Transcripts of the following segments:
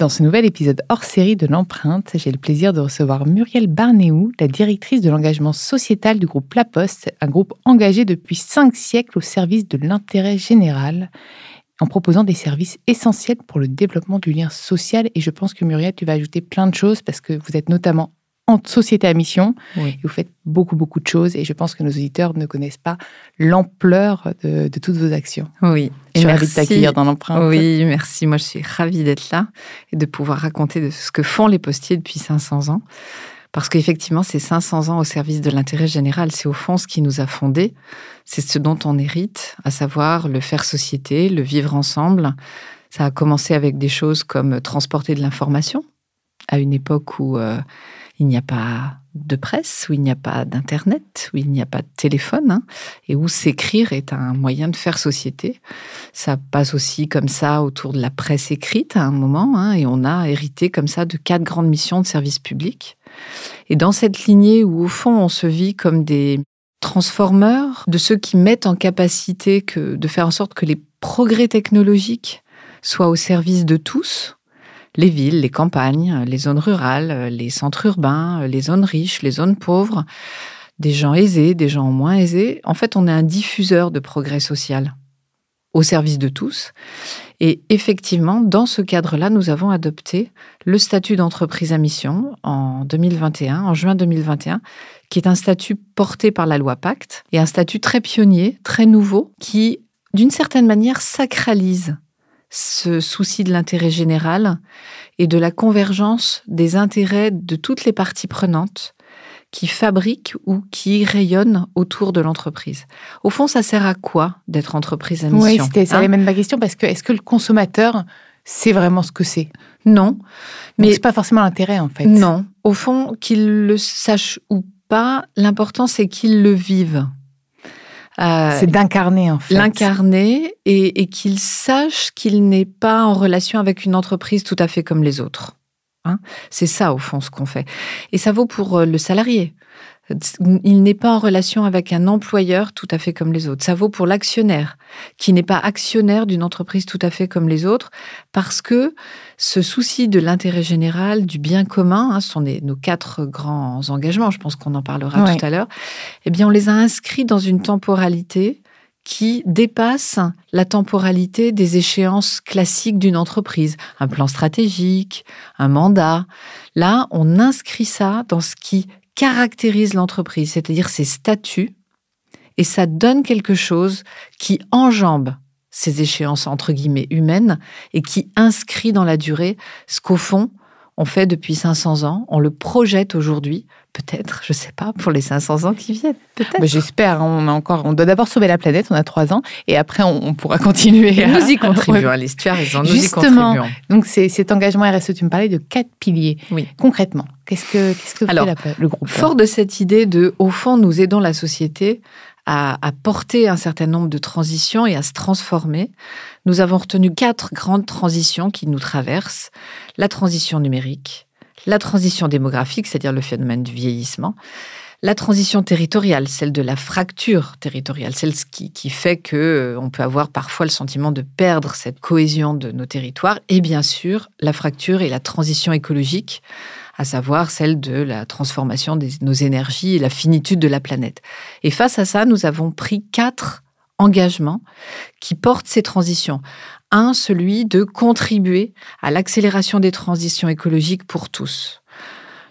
Dans ce nouvel épisode hors série de l'empreinte, j'ai le plaisir de recevoir Muriel Barnéou, la directrice de l'engagement sociétal du groupe La Poste, un groupe engagé depuis cinq siècles au service de l'intérêt général, en proposant des services essentiels pour le développement du lien social. Et je pense que Muriel, tu vas ajouter plein de choses parce que vous êtes notamment société à mission. vous faites beaucoup, beaucoup de choses et je pense que nos auditeurs ne connaissent pas l'ampleur de, toutes vos actions. Oui. Je suis ravie de t'accueillir dans l'empreinte. Oui, merci. Moi, je suis ravie d'être là et de pouvoir raconter de ce que font les postiers depuis 500 ans. Parce qu'effectivement, c'est 500 ans au service de l'intérêt général. C'est au fond ce qui nous a fondés. C'est ce dont on hérite, à savoir le faire société, le vivre ensemble. Ça a commencé avec des choses comme transporter de l'information, à une époque où euh, il n'y a pas de presse, où il n'y a pas d'Internet, où il n'y a pas de téléphone, hein, et où s'écrire est un moyen de faire société. Ça passe aussi comme ça autour de la presse écrite à un moment, hein, et on a hérité comme ça de quatre grandes missions de service public. Et dans cette lignée où au fond on se vit comme des transformeurs, de ceux qui mettent en capacité de faire en sorte que les progrès technologiques soient au service de tous, les villes, les campagnes, les zones rurales, les centres urbains, les zones riches, les zones pauvres, des gens aisés, des gens moins aisés. En fait, on est un diffuseur de progrès social au service de tous. Et effectivement, dans ce cadre-là, nous avons adopté le statut d'entreprise à mission en 2021, en juin 2021, qui est un statut porté par la loi Pacte et un statut très pionnier, très nouveau, qui, d'une certaine manière, sacralise ce souci de l'intérêt général et de la convergence des intérêts de toutes les parties prenantes qui fabriquent ou qui rayonnent autour de l'entreprise. Au fond, ça sert à quoi d'être entreprise à mission Oui, c'était ça hein même ma question parce que est-ce que le consommateur sait vraiment ce que c'est? Non, mais c'est pas forcément l'intérêt en fait. Non, au fond, qu'il le sache ou pas, l'important c'est qu'il le vive. Euh, c'est d'incarner en fait. L'incarner et, qu'il sache qu'il n'est pas en relation avec une entreprise tout à fait comme les autres. Hein. c'est ça au fond ce qu'on fait. Et ça vaut pour euh, le salarié. Il n'est pas en relation avec un employeur tout à fait comme les autres. Ça vaut pour l'actionnaire, qui n'est pas actionnaire d'une entreprise tout à fait comme les autres, parce que ce souci de l'intérêt général, du bien commun, hein, ce sont nos quatre grands engagements, je pense qu'on en parlera tout à l'heure, eh bien, on les a inscrits dans une temporalité qui dépasse la temporalité des échéances classiques d'une entreprise, un plan stratégique, un mandat. Là, on inscrit ça dans ce qui caractérise l'entreprise, c'est-à-dire ses statuts, et ça donne quelque chose qui enjambe ces échéances entre guillemets humaines et qui inscrit dans la durée ce qu'au fond on fait depuis 500 ans, on le projette aujourd'hui, peut-être, je ne sais pas, pour les 500 ans qui viennent, peut-être. J'espère, on a encore, on doit d'abord sauver la planète, on a trois ans, et après on, pourra continuer. Nous y contribuons, as raison, nous Justement, donc c'est cet engagement RSE, tu me parlais de quatre piliers. Oui. Concrètement, qu'est-ce que, qu'est-ce que fait le groupe Fort de cette idée de, au fond, nous aidons la société à, porter un certain nombre de transitions et à se transformer, nous avons retenu quatre grandes transitions qui nous traversent. La transition numérique, la transition démographique, c'est-à-dire le phénomène du vieillissement, la transition territoriale, celle de la fracture territoriale, celle qui, fait que euh, on peut avoir parfois le sentiment de perdre cette cohésion de nos territoires, et bien sûr la fracture et la transition écologique, à savoir celle de la transformation de nos énergies et la finitude de la planète. Et face à ça, nous avons pris quatre engagements qui portent ces transitions. Un, celui de contribuer à l'accélération des transitions écologiques pour tous.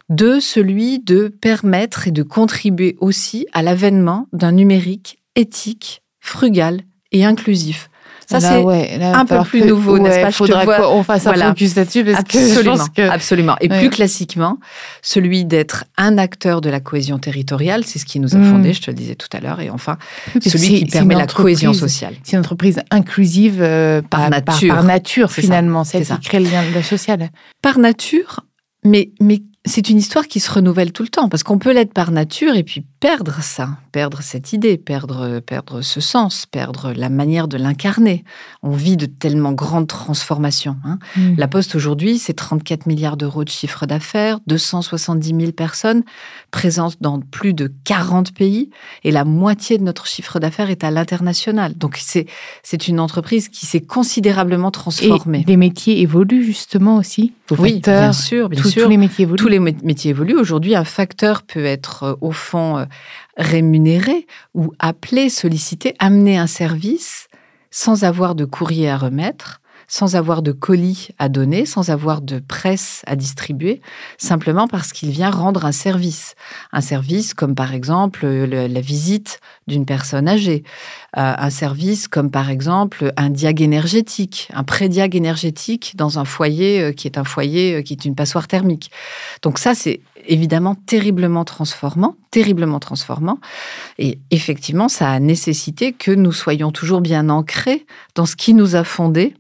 Deux, celui de permettre et de contribuer aussi à l'avènement d'un numérique éthique, frugal et inclusif. Ça, c'est un peu plus nouveau, n'est-ce pas? Il faudrait qu'on fasse un focus là-dessus. Absolument, que... absolument. Et plus classiquement, celui d'être un acteur de la cohésion territoriale, c'est ce qui nous a hmm. fondé, je te le disais tout à l'heure, et enfin, celui qui permet la cohésion sociale. C'est une entreprise inclusive euh, par, nature, par, nature finalement, c'est qui crée le lien social. Par nature, mais, mais c'est une histoire qui se renouvelle tout le temps, parce qu'on peut l'être par nature et puis perdre ça, perdre cette idée, perdre, perdre ce sens, perdre la manière de l'incarner. On vit de tellement grandes transformations. Hein. Mm. La Poste aujourd'hui, c'est 34 milliards d'euros de chiffre d'affaires, 270 000 personnes présentes dans plus de 40 pays, et la moitié de notre chiffre d'affaires est à l'international. Donc c'est, c'est une entreprise qui s'est considérablement transformée. Et les métiers évoluent justement aussi. Oui, bien sûr, bien sûr. Tous les métiers évoluent. Tous les métiers évoluent. Aujourd'hui, un facteur peut être euh, au fond euh, rémunéré ou appelé, sollicité, amener un service sans avoir de courrier à remettre, sans avoir de colis à donner, sans avoir de presse à distribuer, simplement parce qu'il vient rendre un service. Un service comme par exemple la visite d'une personne âgée, euh, un service comme par exemple un diag énergétique, un pré-diag énergétique dans un foyer euh, qui est un foyer euh, qui est une passoire thermique. Donc ça, c'est évidemment terriblement transformant, terriblement transformant. Et effectivement, ça a nécessité que nous soyons toujours bien ancrés dans ce qui nous a fondés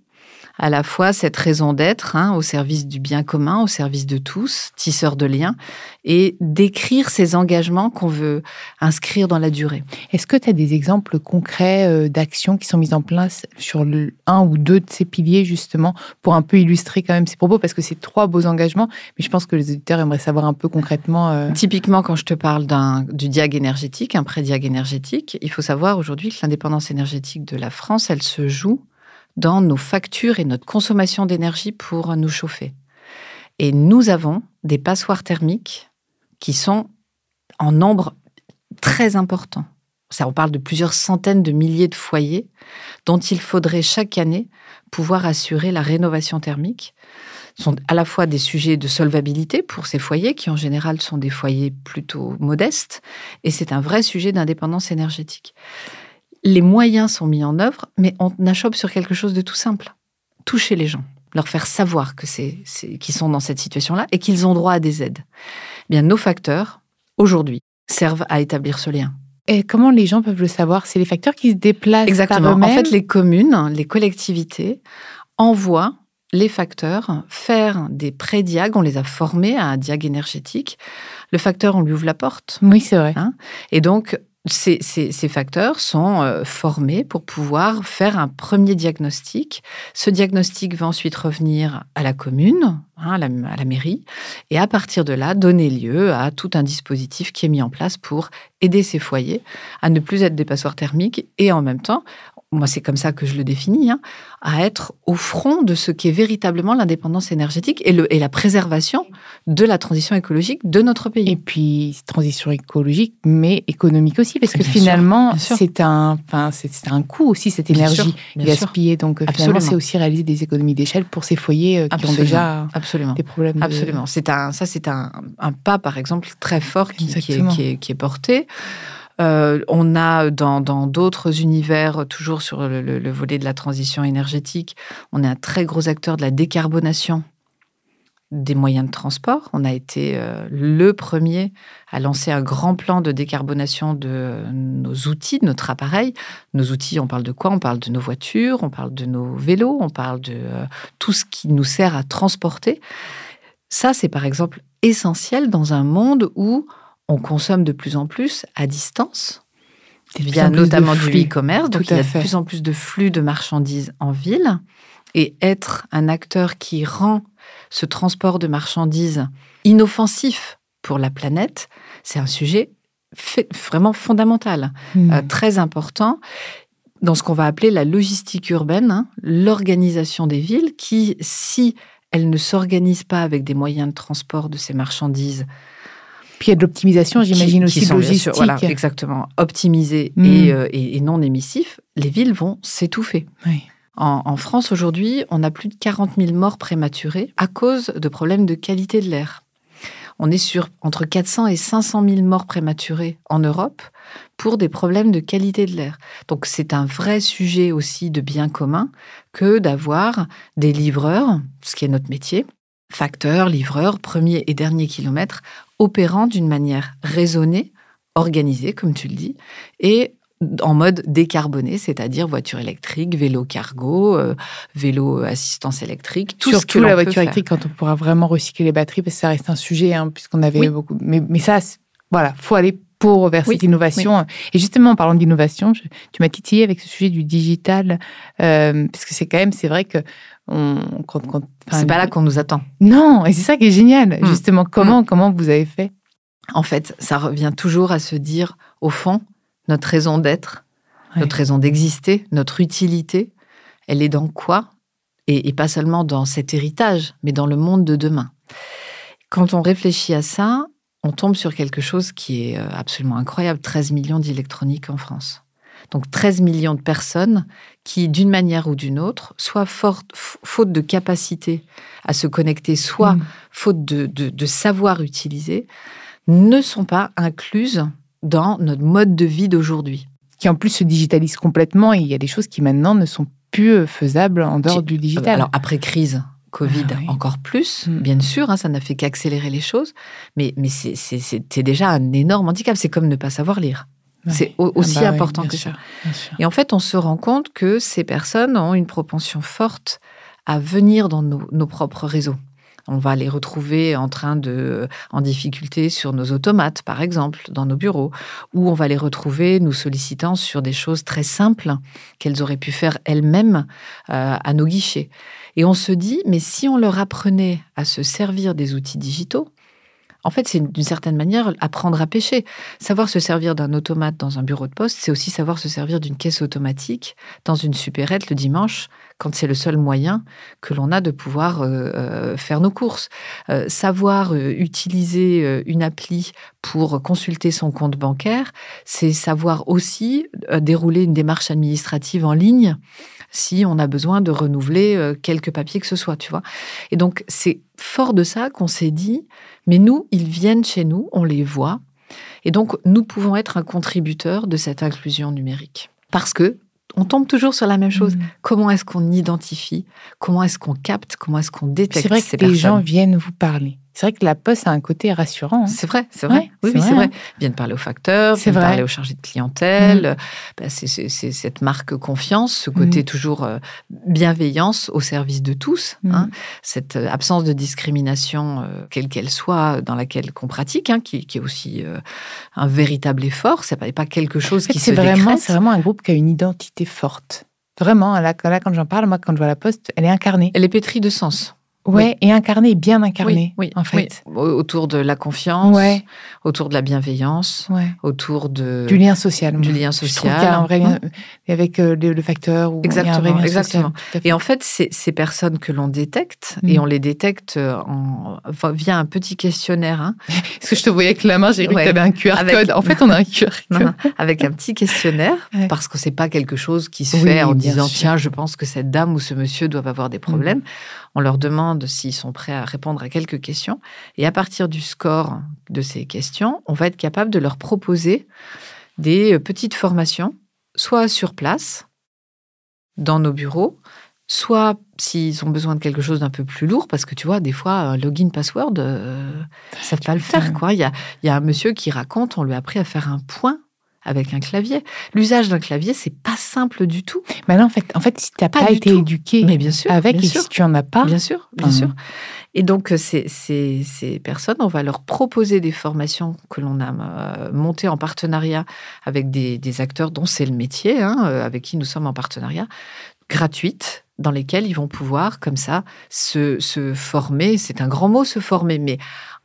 à la fois cette raison d'être hein, au service du bien commun, au service de tous, tisseur de liens, et d'écrire ces engagements qu'on veut inscrire dans la durée. Est-ce que tu as des exemples concrets euh, d'actions qui sont mises en place sur un ou deux de ces piliers, justement, pour un peu illustrer quand même ces propos? Parce que c'est trois beaux engagements, mais je pense que les auditeurs aimeraient savoir un peu concrètement. Euh, Typiquement, quand je te parle du diag énergétique, un pré-diag énergétique, il faut savoir aujourd'hui que l'indépendance énergétique de la France, elle se joue dans nos factures et notre consommation d'énergie pour nous chauffer. Et nous avons des passoires thermiques qui sont en nombre très important. Ça, on parle de plusieurs centaines de milliers de foyers dont il faudrait chaque année pouvoir assurer la rénovation thermique. Ce sont à la fois des sujets de solvabilité pour ces foyers, qui en général sont des foyers plutôt modestes, et c'est un vrai sujet d'indépendance énergétique les moyens sont mis en œuvre, mais on achoppe sur quelque chose de tout simple. Toucher les gens, leur faire savoir que c'est, qu'ils sont dans cette situation-là et qu'ils ont droit à des aides. Eh bien, nos facteurs, aujourd'hui, servent à établir ce lien. Et comment les gens peuvent le savoir? C'est les facteurs qui se déplacent Exactement. en fait, les communes, les collectivités envoient les facteurs faire des pré-diag. On les a formés à un diag énergétique. Le facteur, on lui ouvre la porte. Oui, c'est vrai. Hein? Et donc, ces, facteurs sont euh, formés pour pouvoir faire un premier diagnostic. Ce diagnostic va ensuite revenir à la commune, hein, à, la, à, la, mairie, et à partir de là, donner lieu à tout un dispositif qui est mis en place pour aider ces foyers à ne plus être des passoires thermiques et en même temps, moi c'est comme ça que je le définis, hein, à être au front de ce qu'est véritablement l'indépendance énergétique et, le, et, la préservation de la transition écologique de notre pays. Et puis transition écologique, mais économique aussi, parce que finalement c'est un, enfin c'est un coût aussi cette énergie gaspillée. Donc finalement c'est aussi réaliser des économies d'échelle pour ces foyers euh, qui ont déjà Absolument. des problèmes. Absolument. C'est un, ça c'est un, un, pas par exemple très fort qui, qui, est, qui, est, qui est porté. Euh, on a dans d'autres univers, toujours sur le, volet de la transition énergétique, on est un très gros acteur de la décarbonation des moyens de transport. On a été euh, le premier à lancer un grand plan de décarbonation de nos outils, de notre appareil. Nos outils, on parle de quoi? On parle de nos voitures, on parle de nos vélos, on parle de euh, tout ce qui nous sert à transporter. Ça, c'est par exemple essentiel dans un monde où on consomme de plus en plus à distance, via notamment du e-commerce. Donc, il y a de plus en plus de flux de marchandises en ville. Et être un acteur qui rend ce transport de marchandises inoffensif pour la planète, c'est un sujet vraiment fondamental, hmm. euh, très important dans ce qu'on va appeler la logistique urbaine, hein, l'organisation des villes qui, si elles ne s'organisent pas avec des moyens de transport de ces marchandises. Puis il y a de l'optimisation, j'imagine aussi, sont, logistique. voilà, exactement, optimisés Mm. et, euh, et- et non émissifs, les villes vont s'étouffer. Oui. En, en France, aujourd'hui, on a plus de 40 000 morts prématurés à cause de problèmes de qualité de l'air. On est sur entre 400 et 500 000 morts prématurés en Europe pour des problèmes de qualité de l'air. Donc c'est un vrai sujet aussi de bien commun que d'avoir des livreurs, ce qui est notre métier, facteurs, livreurs, premier et dernier kilomètre, opérant d'une manière raisonnée, organisée, comme tu le dis, et en mode décarboné, c'est-à-dire voiture électrique, vélo cargo, euh, vélo assistance électrique, tout ce que Surtout la voiture électrique quand on pourra vraiment recycler les batteries, parce que ça reste un sujet, hein, puisqu'on avait Oui. beaucoup. Mais, mais ça, voilà, faut aller pour vers Oui, cette innovation. Et justement, en parlant d'innovation, tu m'as titillé avec ce sujet du digital, euh, parce que c'est quand même, c'est vrai que on, C'est pas là qu'on nous attend. Non, et c'est ça qui est génial. Mm. Justement, comment, comment vous avez fait? En fait, ça revient toujours à se dire, au fond, notre raison d'être, Ouais. notre raison d'exister, notre utilité, elle est dans quoi? Et, et pas seulement dans cet héritage, mais dans le monde de demain. Quand on réfléchit à ça, on tombe sur quelque chose qui est euh, absolument incroyable 13 millions d'électroniques en France. Donc 13 millions de personnes qui, d'une manière ou d'une autre, soit faute de capacité à se connecter, soit Mm. faute de, de- de savoir utiliser, ne sont pas incluses dans notre mode de vie d'aujourd'hui. Qui en plus se digitalise complètement, et il y a des choses qui maintenant ne sont plus euh, faisables en dehors du digital. Alors après crise, Covid, Ah oui. encore plus, Mm. bien sûr, hein, ça n'a fait qu'accélérer les choses, mais, mais c'est- déjà un énorme handicap. C'est comme ne pas savoir lire. C'est Ah aussi bah important que sûr, ça. Et en fait, on se rend compte que ces personnes ont une propension forte à venir dans nos, nos propres réseaux. On va les retrouver en train de, en difficulté sur nos automates, par exemple, dans nos bureaux, ou on va les retrouver nous sollicitant sur des choses très simples qu'elles auraient pu faire elles-mêmes euh, à nos guichets. Et on se dit, mais si on leur apprenait à se servir des outils digitaux, en fait, c'est d'une certaine manière apprendre à pêcher. Savoir se servir d'un automate dans un bureau de poste, c'est aussi savoir se servir d'une caisse automatique dans une supérette le dimanche, quand c'est le seul moyen que l'on a de pouvoir euh, euh, faire nos courses. Euh, savoir utiliser une appli pour consulter son compte bancaire, c'est savoir aussi dérouler une démarche administrative en ligne si on a besoin de renouveler euh, quelques papiers que ce soit, tu vois. Et donc, c'est fort de ça qu'on s'est dit, mais nous, ils viennent chez nous, on les voit, et donc nous pouvons être un contributeur de cette inclusion numérique. Parce que on tombe toujours sur la même chose. Mm. Comment est-ce qu'on identifie? Comment est-ce qu'on capte? Comment est-ce qu'on détecte C'est vrai ces que les gens personnes? viennent vous parler. C'est vrai que la poste a un côté rassurant. hein. C'est vrai, c'est vrai. Ouais, oui, c'est oui, c'est vrai, vrai. Ils viennent parler aux facteurs, C'est viennent vrai. Mm. parler aux chargés de clientèle. Ben, c'est- c'est cette marque confiance, ce côté toujours euh, bienveillance au service de tous. Mm. hein. cette euh, absence de discrimination, euh, quelle qu'elle soit, dans laquelle qu'on pratique, hein, qui, qui est aussi euh, un véritable effort. C'est pas, pas quelque chose En fait, qui c'est se vraiment, c'est vraiment un groupe qui a une identité forte. Vraiment, là, là, quand j'en parle, moi, quand je vois la poste, elle est incarnée. Elle est pétrie de sens. Ouais, et incarnée, bien incarnée, oui, oui, en fait. oui. Au- Autour de la confiance, Ouais, autour de la bienveillance, ouais. autour de... Du lien social. du lien Je social. qu'il y a un vrai lien Hum. avec euh, le, le facteur. Ou il y a un vrai Exactement, lien exactement. social. Et en fait, c'est ces personnes que l'on détecte, Mm. et on les détecte en, enfin, via un petit questionnaire, hein, Parce que je te voyais avec la main, j'ai cru Ouais. que tu avais un QR Avec- code. En fait, on a un QR code. non, avec un petit questionnaire, Ouais. parce que c'est pas quelque chose qui se Oui, fait en disant sûr. tiens, je pense que cette dame ou ce monsieur doivent avoir des problèmes. Mm. On leur demande s'ils sont prêts à répondre à quelques questions, et à partir du score de ces questions, on va être capable de leur proposer des euh, petites formations, soit sur place, dans nos bureaux, soit s'ils ont besoin de quelque chose d'un peu plus lourd, parce que tu vois, des fois, un login password, euh, ils savent pas le faire. Quoi. Il, y a, il y a un monsieur qui raconte, on lui a appris à faire un point avec un clavier. L'usage d'un clavier, c'est pas simple du tout. Maintenant, en fait, en fait si tu n'as Pas pas, été tout. éduqué Mais bien sûr, avec bien et sûr. si tu en as pas, Bien sûr, bien Mhm. sûr. Et donc, euh, ces, ces, ces personnes, on va leur proposer des formations que l'on a euh, montées en partenariat avec des, des acteurs dont c'est le métier, hein, euh, avec qui nous sommes en partenariat, gratuites, dans lesquelles ils vont pouvoir, comme ça, se, se former. C'est un grand mot, se former, mais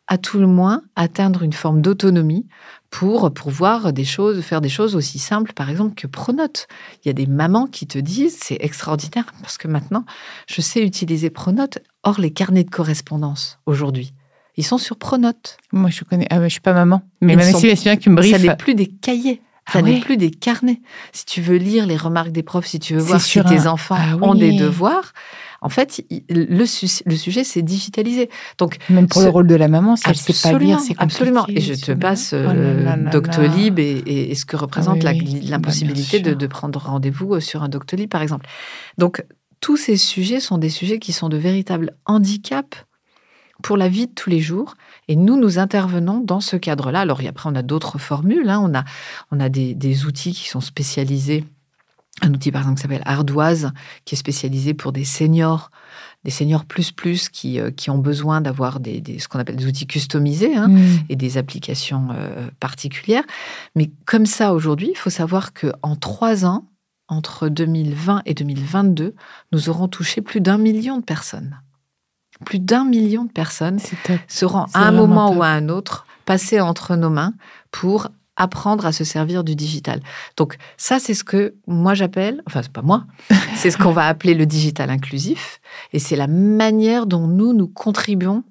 à tout le moins, atteindre une forme d'autonomie pour pouvoir des choses, faire des choses aussi simples, par exemple, que Pronote. Il y a des mamans qui te disent, c'est extraordinaire, parce que maintenant, je sais utiliser Pronote. Or, les carnets de correspondance, aujourd'hui, ils sont sur Pronote. Moi, je connais. Ah, je suis pas maman. Mais même si bien que me brief. Ça n'est plus des cahiers. Ça ah n'est plus des carnets. Si tu veux lire les remarques des profs, si tu veux voir si tes enfants ah ont des devoirs, en fait, le, sujet, c'est digitalisé. Donc, Même pour le rôle de la maman, si elle ne sait pas lire, c'est Absolument. Et je te passe euh, oh Doctolib et, ce que représente ah l'impossibilité de, de, prendre rendez-vous euh, sur un Doctolib, par exemple. Donc, tous ces sujets sont des sujets qui sont de véritables handicaps pour la vie de tous les jours. Et nous, nous intervenons dans ce cadre-là. Alors, après, on a d'autres formules. Hein. On a, on a des, outils qui sont spécialisés. Un outil, par exemple, qui s'appelle Ardoise, qui est spécialisé pour des seniors, des seniors plus plus qui, euh, qui ont besoin d'avoir des, ce qu'on appelle des outils customisés hein, mmh. et des applications euh, particulières. Mais comme ça, aujourd'hui, il faut savoir qu'en trois ans, entre 2020 et 2022, nous aurons touché plus d'un million de personnes plus d'un million de personnes seront à un moment ou à un autre passées entre nos mains pour apprendre à se servir du digital. Donc ça, c'est ce que moi j'appelle, enfin c'est pas moi, c'est ce qu'on va appeler le digital inclusif, et c'est la manière dont nous, nous contribuons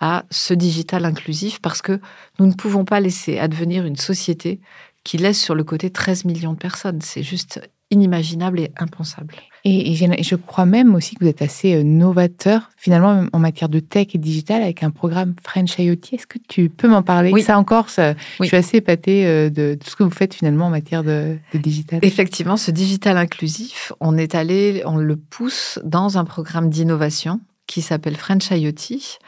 à ce digital inclusif parce que nous ne pouvons pas laisser advenir une société qui laisse sur le côté 13 millions de personnes. C'est juste inimaginable et impensable. Et, je crois même aussi que vous êtes assez euh, novateur, finalement, en matière de tech et digital, avec un programme French IoT. Est-ce que tu peux m'en parler? Oui. Ça encore, ça, je suis assez épatée euh, de tout ce que vous faites finalement en matière de, digital. Effectivement, ce digital inclusif, on est allé, on le pousse dans un programme d'innovation qui s'appelle French IoT.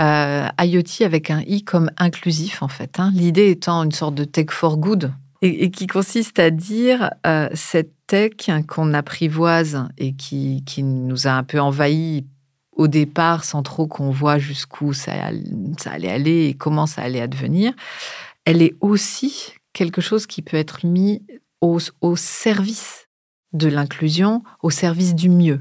Euh, IoT avec un i comme inclusif en fait. Hein. L'idée étant une sorte de tech for good et, qui consiste à dire euh, cette tech qu'on apprivoise et qui, qui nous a un peu envahi au départ sans trop qu'on voit jusqu'où ça, ça allait aller et comment ça allait advenir, elle est aussi quelque chose qui peut être mis au, au service de l'inclusion, au service du mieux.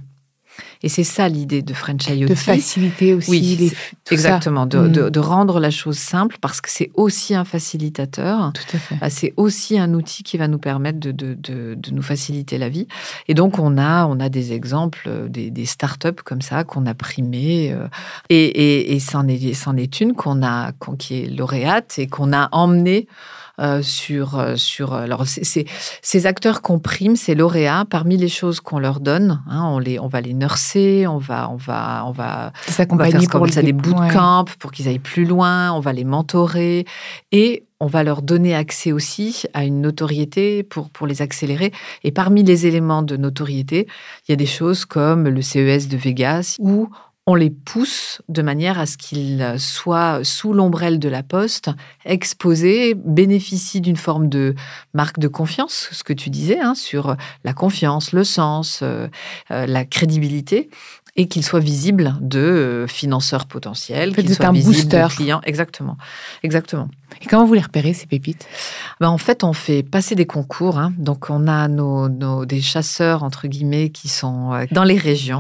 Et c'est ça l'idée de French IoT. De faciliter aussi. Oui, exactement. Mm. De, rendre la chose simple parce que c'est aussi un facilitateur. Tout à fait. Bah, c'est aussi un outil qui va nous permettre de, de, nous faciliter la vie. Et donc, on a, on a des exemples, euh, des, des startups comme ça qu'on a primées. Euh, et, et, et c'en est, est une qu'on a, qui est lauréate et qu'on a emmenée euh, sur euh, sur euh, alors c'est ces acteurs qu'on prime, ces lauréats. Parmi les choses qu'on leur donne, hein, on les on va les nurser, on va on va on va, on va faire pour ça des bootcamps pour qu'ils aillent plus loin, on va les mentorer et on va leur donner accès aussi à une notoriété pour, pour les accélérer. Et parmi les éléments de notoriété, il y a des choses comme le CES de Vegas, où on les pousse de manière à ce qu'ils soient sous l'ombrelle de la poste, exposés, bénéficient d'une forme de marque de confiance, ce que tu disais, hein, sur la confiance, le sens, euh, euh, la crédibilité, et qu'ils soient visibles de euh, financeurs potentiels, qu'ils soient visibles de clients. Exactement, exactement. Et comment vous les repérez, ces pépites? Ben, En fait, on fait passer des concours. Hein. Donc, on a nos, des chasseurs, entre guillemets, qui sont euh, dans les régions,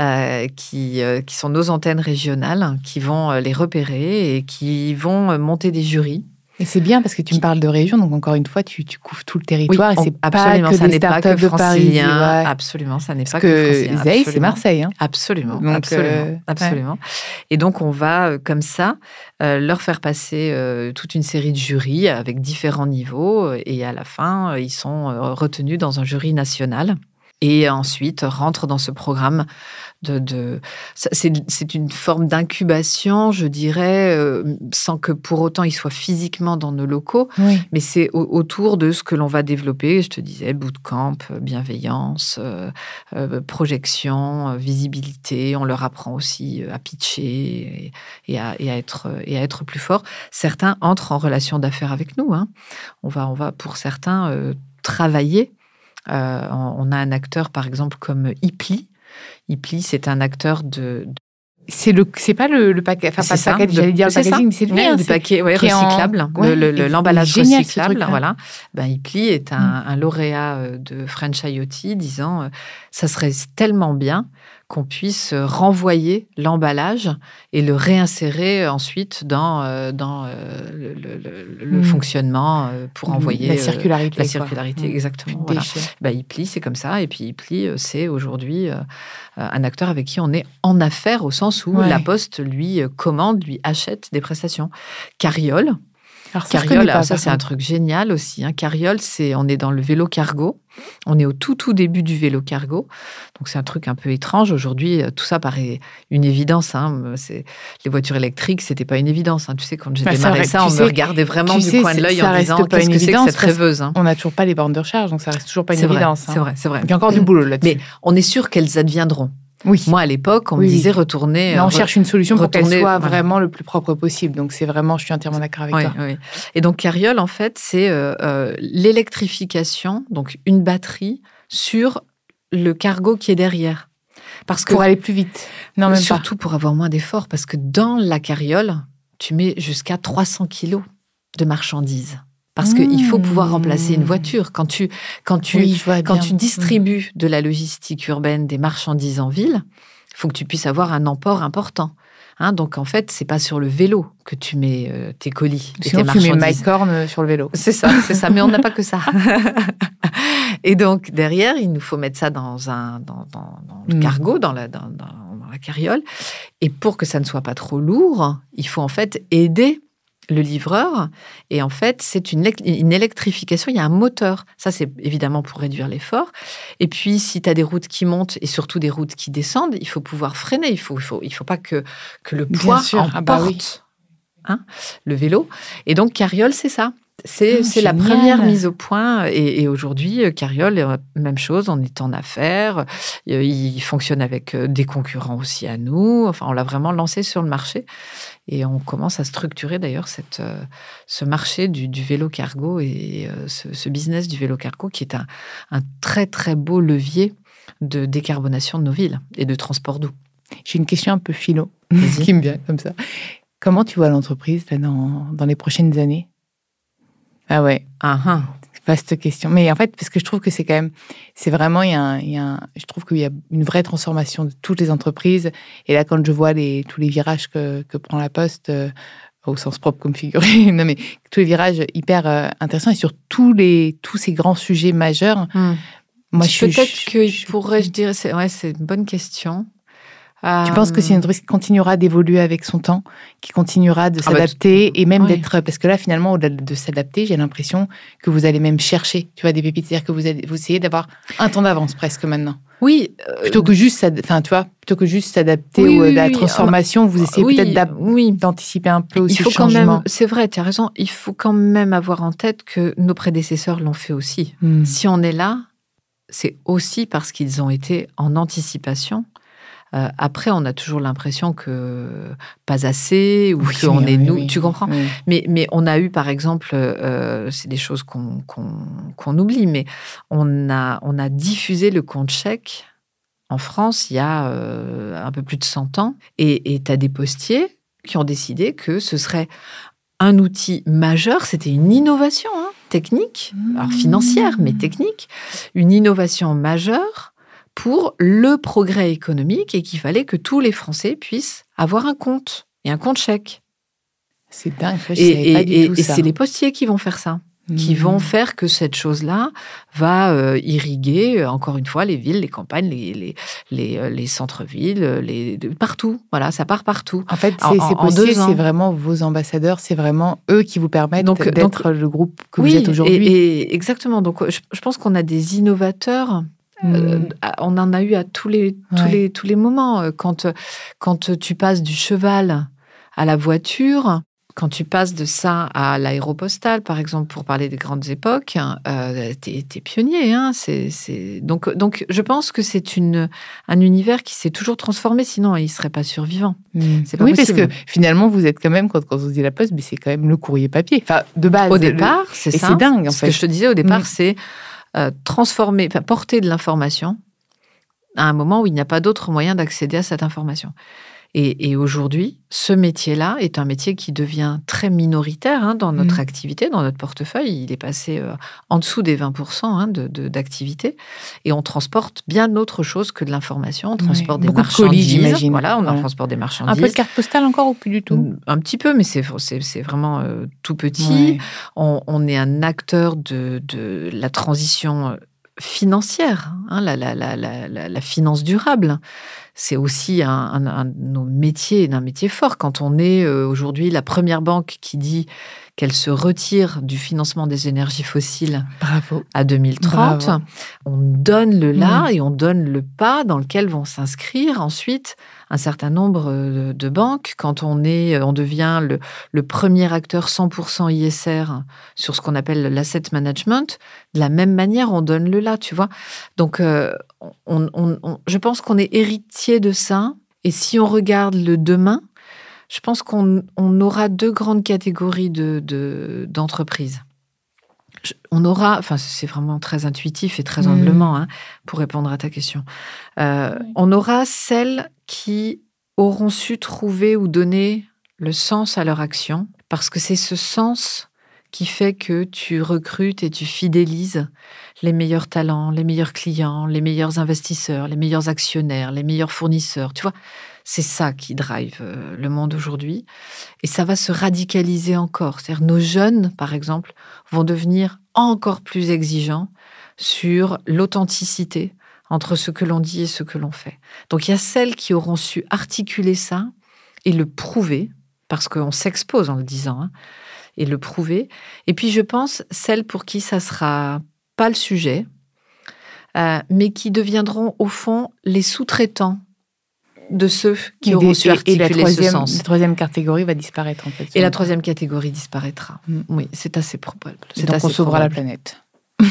euh, qui, qui sont nos antennes régionales, hein, qui vont les repérer et qui vont monter des jurys et c'est bien parce que tu me parles de région, donc encore une fois, tu, tu couvres tout le territoire et c'est absolument, pas que ça des startups de Paris. Absolument, ça n'est pas que, que c'est Marseille. Hein. Absolument, absolument, euh, absolument. Et donc, on va, euh, comme ça, euh, leur faire passer toute une série de jurys avec différents niveaux et à la fin, ils sont retenus dans un jury national et ensuite rentrent dans ce programme de, c'est une forme d'incubation, je dirais, euh, sans que pour autant il soit physiquement dans nos locaux, mais c'est autour de ce que l'on va développer. Je te disais, bootcamp, bienveillance, euh, euh, projection, visibilité. On leur apprend aussi à pitcher et, à, être, et à être plus fort. Certains entrent en relation d'affaires avec nous. Hein. On, va, on va, pour certains, travailler. on a un acteur, par exemple, comme Ipli, Ipli, c'est un acteur de, c'est le, c'est pas le, paquet, enfin pas le paquet, j'allais dire le packaging, mais c'est le, le paquet recyclable, l'emballage recyclable, voilà. Ben, Ipli est un, mm. un, lauréat euh, de French IoT disant, euh, ça serait tellement bien qu'on puisse renvoyer l'emballage et le réinsérer ensuite dans, euh, dans euh, le, le- le- le Mm. fonctionnement euh, pour Mm, envoyer la euh, circularité, la circularité, Mm. exactement. De voilà. Bah, il plie, c'est comme ça. Et puis, il plie, euh, c'est aujourd'hui euh, un acteur avec qui on est en affaires au sens où Ouais. la Poste lui euh, commande, lui achète des prestations. Carriole, Alors, ça, Carriole, alors ça c'est un truc génial aussi. Hein. Carriole, c'est on est dans le vélo cargo. On est au tout tout début du vélo cargo. Donc c'est un truc un peu étrange aujourd'hui. euh, Tout ça paraît une évidence. Hein. C'est les voitures électriques, c'était pas une évidence. hein. Tu sais quand j'ai Bah, démarré vrai, ça, on sais- me regardait vraiment du sais, coin de l'œil en disant qu'est-ce que c'est que cette rêveuse. hein. On n'a toujours pas les bornes de recharge, donc ça reste toujours pas une vrai, évidence. hein. c'est vrai, c'est vrai. Il y a encore du boulot là-dessus. Mais on est sûr qu'elles adviendront. Oui. Moi à l'époque, on Oui, me disait retourner. On euh, cherche une solution pour qu'elle soit voilà. vraiment le plus propre possible. Donc c'est vraiment, je suis entièrement d'accord avec Oui, toi. oui. Et donc Carriole, en fait, c'est euh, euh, l'électrification, donc une batterie sur le cargo qui est derrière. Parce que Pour aller plus vite. Non, même surtout pour avoir moins d'efforts, parce que dans la carriole, tu mets jusqu'à 300 kilos de marchandises. Parce qu'il faut pouvoir remplacer une Mmh. voiture. Quand tu, quand tu, oui, quand tu distribues de la logistique urbaine, des marchandises en ville, il faut que tu puisses avoir un emport important. Hein, donc en fait, c'est pas sur le vélo que tu mets euh, tes colis et Sinon, tes tu mets marchandises. Horn euh, sur le vélo. C'est ça, c'est ça. Mais on n'a pas que ça. Et donc, derrière, il nous faut mettre ça dans, un, dans, dans- dans le Mm. cargo, dans la, dans- dans la carriole. Et pour que ça ne soit pas trop lourd, il faut en fait aider le livreur. Et en fait, c'est une, une électrification. Il y a un moteur. Ça, c'est évidemment pour réduire l'effort. Et puis, si tu as des routes qui montent et surtout des routes qui descendent, il faut pouvoir freiner. Il faut, il faut, il faut pas que, que le poids sûr. emporte Ah bah oui. hein, le vélo. Et donc, Carriole, c'est ça. C'est Ah, la première mise au point. Et, et aujourd'hui, euh, Carriole, euh, même chose, on est en affaires. Euh, Il fonctionne avec des concurrents aussi à nous. Enfin, on l'a vraiment lancé sur le marché. Et on commence à structurer d'ailleurs cette, euh, ce marché du, du vélo cargo et euh, ce, ce business du vélo cargo qui est un, un très, très beau levier de décarbonation de nos villes et de transport doux. J'ai une question un peu philo qui me vient comme ça. Comment tu vois l'entreprise dans, dans les prochaines années? Ah ouais, Ah, ah. Vaste question. Mais en fait, parce que je trouve que c'est quand même, c'est vraiment, il y a, un- il y a un- je trouve qu'il y a une vraie transformation de toutes les entreprises. Et là, quand je vois les, tous les virages que, que prend la Poste, euh, au sens propre comme figuré, non mais tous les virages hyper euh, intéressants et sur tous les tous ces grands sujets majeurs. Hmm. Moi, je Peut-être je- qu'il je- pourrait, je dirais, c'est ouais, c'est une bonne question. Tu penses que c'est une Euh, entreprise qui continuera d'évoluer avec son temps, qui continuera de Ah bah, s'adapter et même oui. d'être parce que là finalement au-delà de s'adapter, j'ai l'impression que vous allez même chercher, tu vois, des pépites, c'est-à-dire que vous allez vous essayez d'avoir un temps d'avance presque maintenant, Oui, euh, plutôt que juste, enfin tu vois, plutôt que juste s'adapter Oui, ou oui, la transformation, vous essayez oui, peut-être d'anticiper un peu aussi Il faut le quand changement. même, c'est vrai, tu as raison, il faut quand même avoir en tête que nos prédécesseurs l'ont fait aussi. Hmm. Si on est là, c'est aussi parce qu'ils ont été en anticipation. Euh, après, on a toujours l'impression que pas assez ou Oui, qu'on oui, est oui, nous. tu comprends? Mais, mais on a eu, par exemple, euh, c'est des choses qu'on qu'on- qu'on oublie, mais on a, on a diffusé le compte chèque en France il y a euh, un peu plus de 100 ans. Et tu as des postiers qui ont décidé que ce serait un outil majeur, c'était une innovation hein, technique, alors financière, mais technique, une innovation majeure pour le progrès économique et qu'il fallait que tous les Français puissent avoir un compte et un compte chèque. C'est dingue, je Et, pas et- du et- tout et ça. c'est les postiers qui vont faire ça, qui Hmm. vont faire que cette chose-là va euh, irriguer, euh, encore une fois, les villes, les campagnes, les, les, les, euh, les centres-villes, les, partout. Voilà, ça part partout. En fait, c'est c'est vraiment vos ambassadeurs, c'est vraiment eux qui vous permettent d'être le groupe que oui, vous êtes aujourd'hui. et- et exactement. Donc, je, je pense qu'on a des innovateurs Euh, Hmm. on en a eu à tous les, tous Ouais. les, tous les moments. Euh, Quand, euh, quand tu passes du cheval à la voiture, quand tu passes de ça à l'aéropostale, par exemple, pour parler des grandes époques, euh, t'es es pionnier. Hein, c'est, c'est- Donc, donc, je pense que c'est une, un univers qui s'est toujours transformé, sinon il ne serait pas survivant. Hmm. Pas oui, parce que finalement, vous êtes quand même, quand, quand on dit la poste, mais c'est quand même le courrier papier. Enfin, de base. Au le- départ, c'est et ça. c'est dingue, en Ce fait. que je te disais au départ, Mm. c'est euh, transformer, porter de l'information à un moment où il n'y a pas d'autre moyen d'accéder à cette information. Et, aujourd'hui, ce métier-là est un métier qui devient très minoritaire hein, dans notre mmh. activité, dans notre portefeuille. Il est passé euh, en dessous des 20% hein, d'activité. et on transporte bien autre chose que de l'information. On transporte des marchandises. j'imagine. Voilà, on en transporte des marchandises. Un peu de carte postale encore ou plus du tout? Mmh, Un petit peu, mais c'est vraiment euh, tout petit. On, est un acteur de, de la transition euh, financière, hein, la, la, la, la, finance durable c'est aussi un, de nos métiers, d'un métier fort. Quand on est euh, aujourd'hui la première banque qui dit qu'elle se retire du financement des énergies fossiles à 2030, on donne le là mmh. et on donne le pas dans lequel vont s'inscrire ensuite un certain nombre euh, de, banques. Quand on est, euh, on devient le, premier acteur 100% ISR sur ce qu'on appelle l'asset management, de la même manière, on donne le là, tu vois. Donc, euh, je pense qu'on est héritier de ça. Et si on regarde le demain, je pense qu'on aura deux grandes catégories d'entreprises. De, on aura, enfin c'est vraiment très intuitif et très mmh. humblement hein, pour répondre à ta question. On aura celles qui auront su trouver ou donner le sens à leur action, parce que c'est ce sens qui fait que tu recrutes et tu fidélises les meilleurs talents, les meilleurs clients, les meilleurs investisseurs, les meilleurs actionnaires, les meilleurs fournisseurs. Tu vois, c'est ça qui drive euh, le monde aujourd'hui. Et ça va se radicaliser encore. C'est-à-dire nos jeunes, par exemple, vont devenir encore plus exigeants sur l'authenticité, entre ce que l'on dit et ce que l'on fait. Donc il y a celles qui auront su articuler ça et le prouver, parce qu'on s'expose en le disant, hein, et le prouver. Et puis je pense celles pour qui ça sera pas le sujet, euh, mais qui deviendront au fond les sous-traitants de ceux qui auront su articuler et la ce sens. La troisième catégorie va disparaître en fait. Et la troisième catégorie disparaîtra. Mm. Oui, c'est assez probable. C'est donc on sauvera la planète.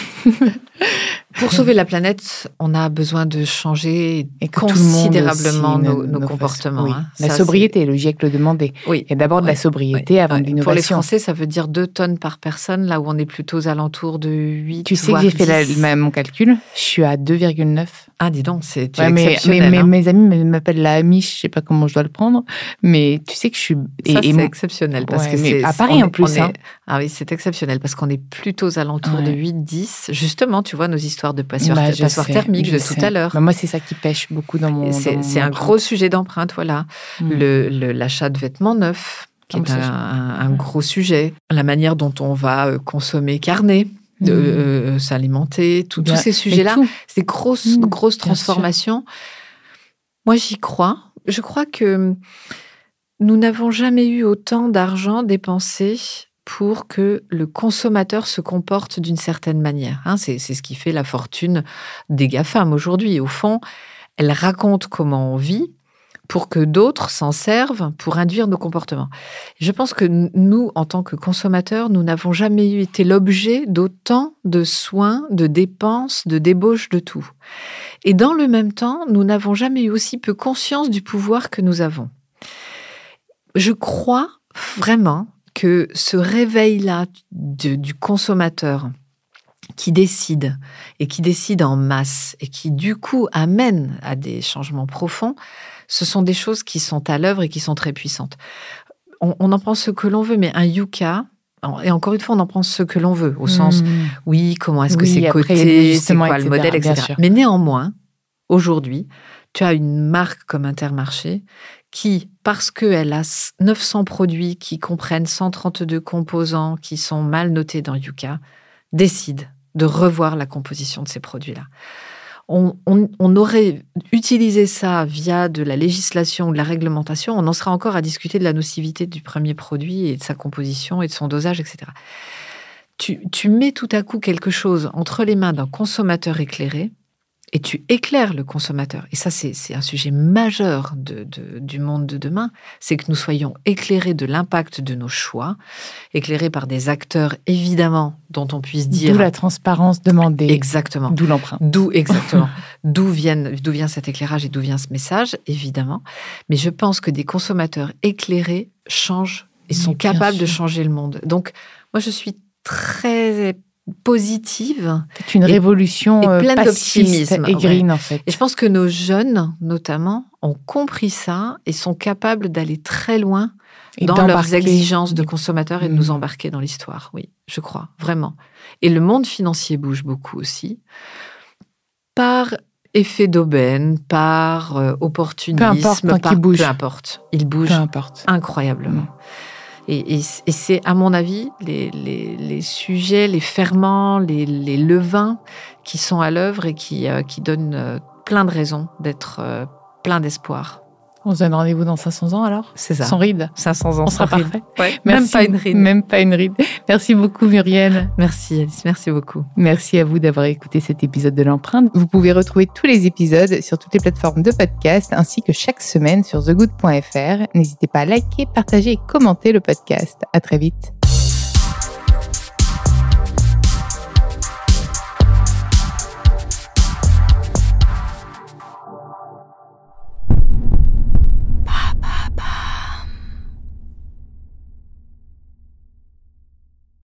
Pour sauver la planète, on a besoin de changer considérablement nos, comportements. Hein. La sobriété, le GIEC le demandait. Oui. Et d'abord de la sobriété avant de l'innovation. Pour les Français, ça veut dire 2 tonnes par personne, là où on est plutôt aux alentours de 8 Tu sais que j'ai fait mon calcul, je suis à 2,9. Ah, dis donc, c'est exceptionnel. Mais, hein. mes amis m'appellent la amiche, je sais pas comment je dois le prendre, mais tu sais que je suis. Ça, c'est exceptionnel. Parce que c'est. À Paris, en plus. Hein. Ah oui, c'est exceptionnel parce qu'on est plutôt aux alentours de 8-10. Justement, tu vois, nos histoires de passoires, bah, thermiques de tout à l'heure. Bah, moi, c'est ça qui pêche beaucoup dans mon. C'est un gros sujet d'empreinte, voilà. Mm. L'achat de vêtements neufs, qui est un, gros sujet. La manière dont on va euh, consommer carnet de mmh. euh, s'alimenter, tous ces sujets-là, ces grosses, mmh, grosses transformations. Moi, j'y crois. Je crois que nous n'avons jamais eu autant d'argent dépensé pour que le consommateur se comporte d'une certaine manière. Hein. c'est ce qui fait la fortune des GAFAM aujourd'hui. Au fond, elle raconte comment on vit, pour que d'autres s'en servent pour induire nos comportements. Je pense que nous, en tant que consommateurs, nous n'avons jamais été l'objet d'autant de soins, de dépenses, de débauches, de tout. Et dans le même temps, nous n'avons jamais eu aussi peu conscience du pouvoir que nous avons. Je crois vraiment que ce réveil-là du consommateur, qui décide et qui décide en masse et qui du coup amène à des changements profonds, ce sont des choses qui sont à l'œuvre et qui sont très puissantes. On, en pense ce que l'on veut, mais un yucca, et encore une fois, on en pense ce que l'on veut, au sens, mmh. oui, comment est-ce que c'est coté, c'est quoi le modèle, etc. Mais néanmoins, aujourd'hui, tu as une marque comme Intermarché qui, parce qu'elle a 900 produits qui comprennent 132 composants qui sont mal notés dans Yuka, décide de revoir la composition de ces produits-là on, aurait utilisé ça via de la législation ou de la réglementation, on en sera encore à discuter de la nocivité du premier produit et de sa composition et de son dosage, etc. tu mets tout à coup quelque chose entre les mains d'un consommateur éclairé et tu éclaires le consommateur. Et ça, c'est un sujet majeur de, du monde de demain, c'est que nous soyons éclairés de l'impact de nos choix, éclairés par des acteurs, évidemment, dont on puisse dire... D'où la transparence demandée. Exactement. D'où l'emprunt. D'où, exactement. d'où, d'où vient cet éclairage et d'où vient ce message, évidemment. Mais je pense que des consommateurs éclairés changent et sont capables de changer le monde. Donc, moi, je suis très positive. C'est une Et- révolution et euh, pleine d'optimisme, et green, en fait. Et je pense que nos jeunes, notamment, ont compris ça et sont capables d'aller très loin Et dans leurs exigences de consommateurs et de Mm. nous embarquer dans l'histoire. Oui, je crois, vraiment. Et le monde financier bouge beaucoup aussi. Par effet d'aubaine, par euh, opportunisme, importe, par- qu'il bouge. peu importe. Il bouge Peu importe. incroyablement. Et, c'est, à mon avis, les, sujets, les ferments, les, levains qui sont à l'œuvre et qui, euh, donnent euh, plein de raisons d'être euh, plein d'espoir. On se donne rendez-vous dans 500 ans alors? C'est ça. Sans ride 500 ans. On sera sans ride. parfait. Ouais, Merci. Même pas une ride. Même pas une ride. Merci beaucoup Muriel. Merci Alice, merci beaucoup. Merci à vous d'avoir écouté cet épisode de l'empreinte. Vous pouvez retrouver tous les épisodes sur toutes les plateformes de podcast ainsi que chaque semaine sur thegood.fr. N'hésitez pas à liker, partager et commenter le podcast. À très vite.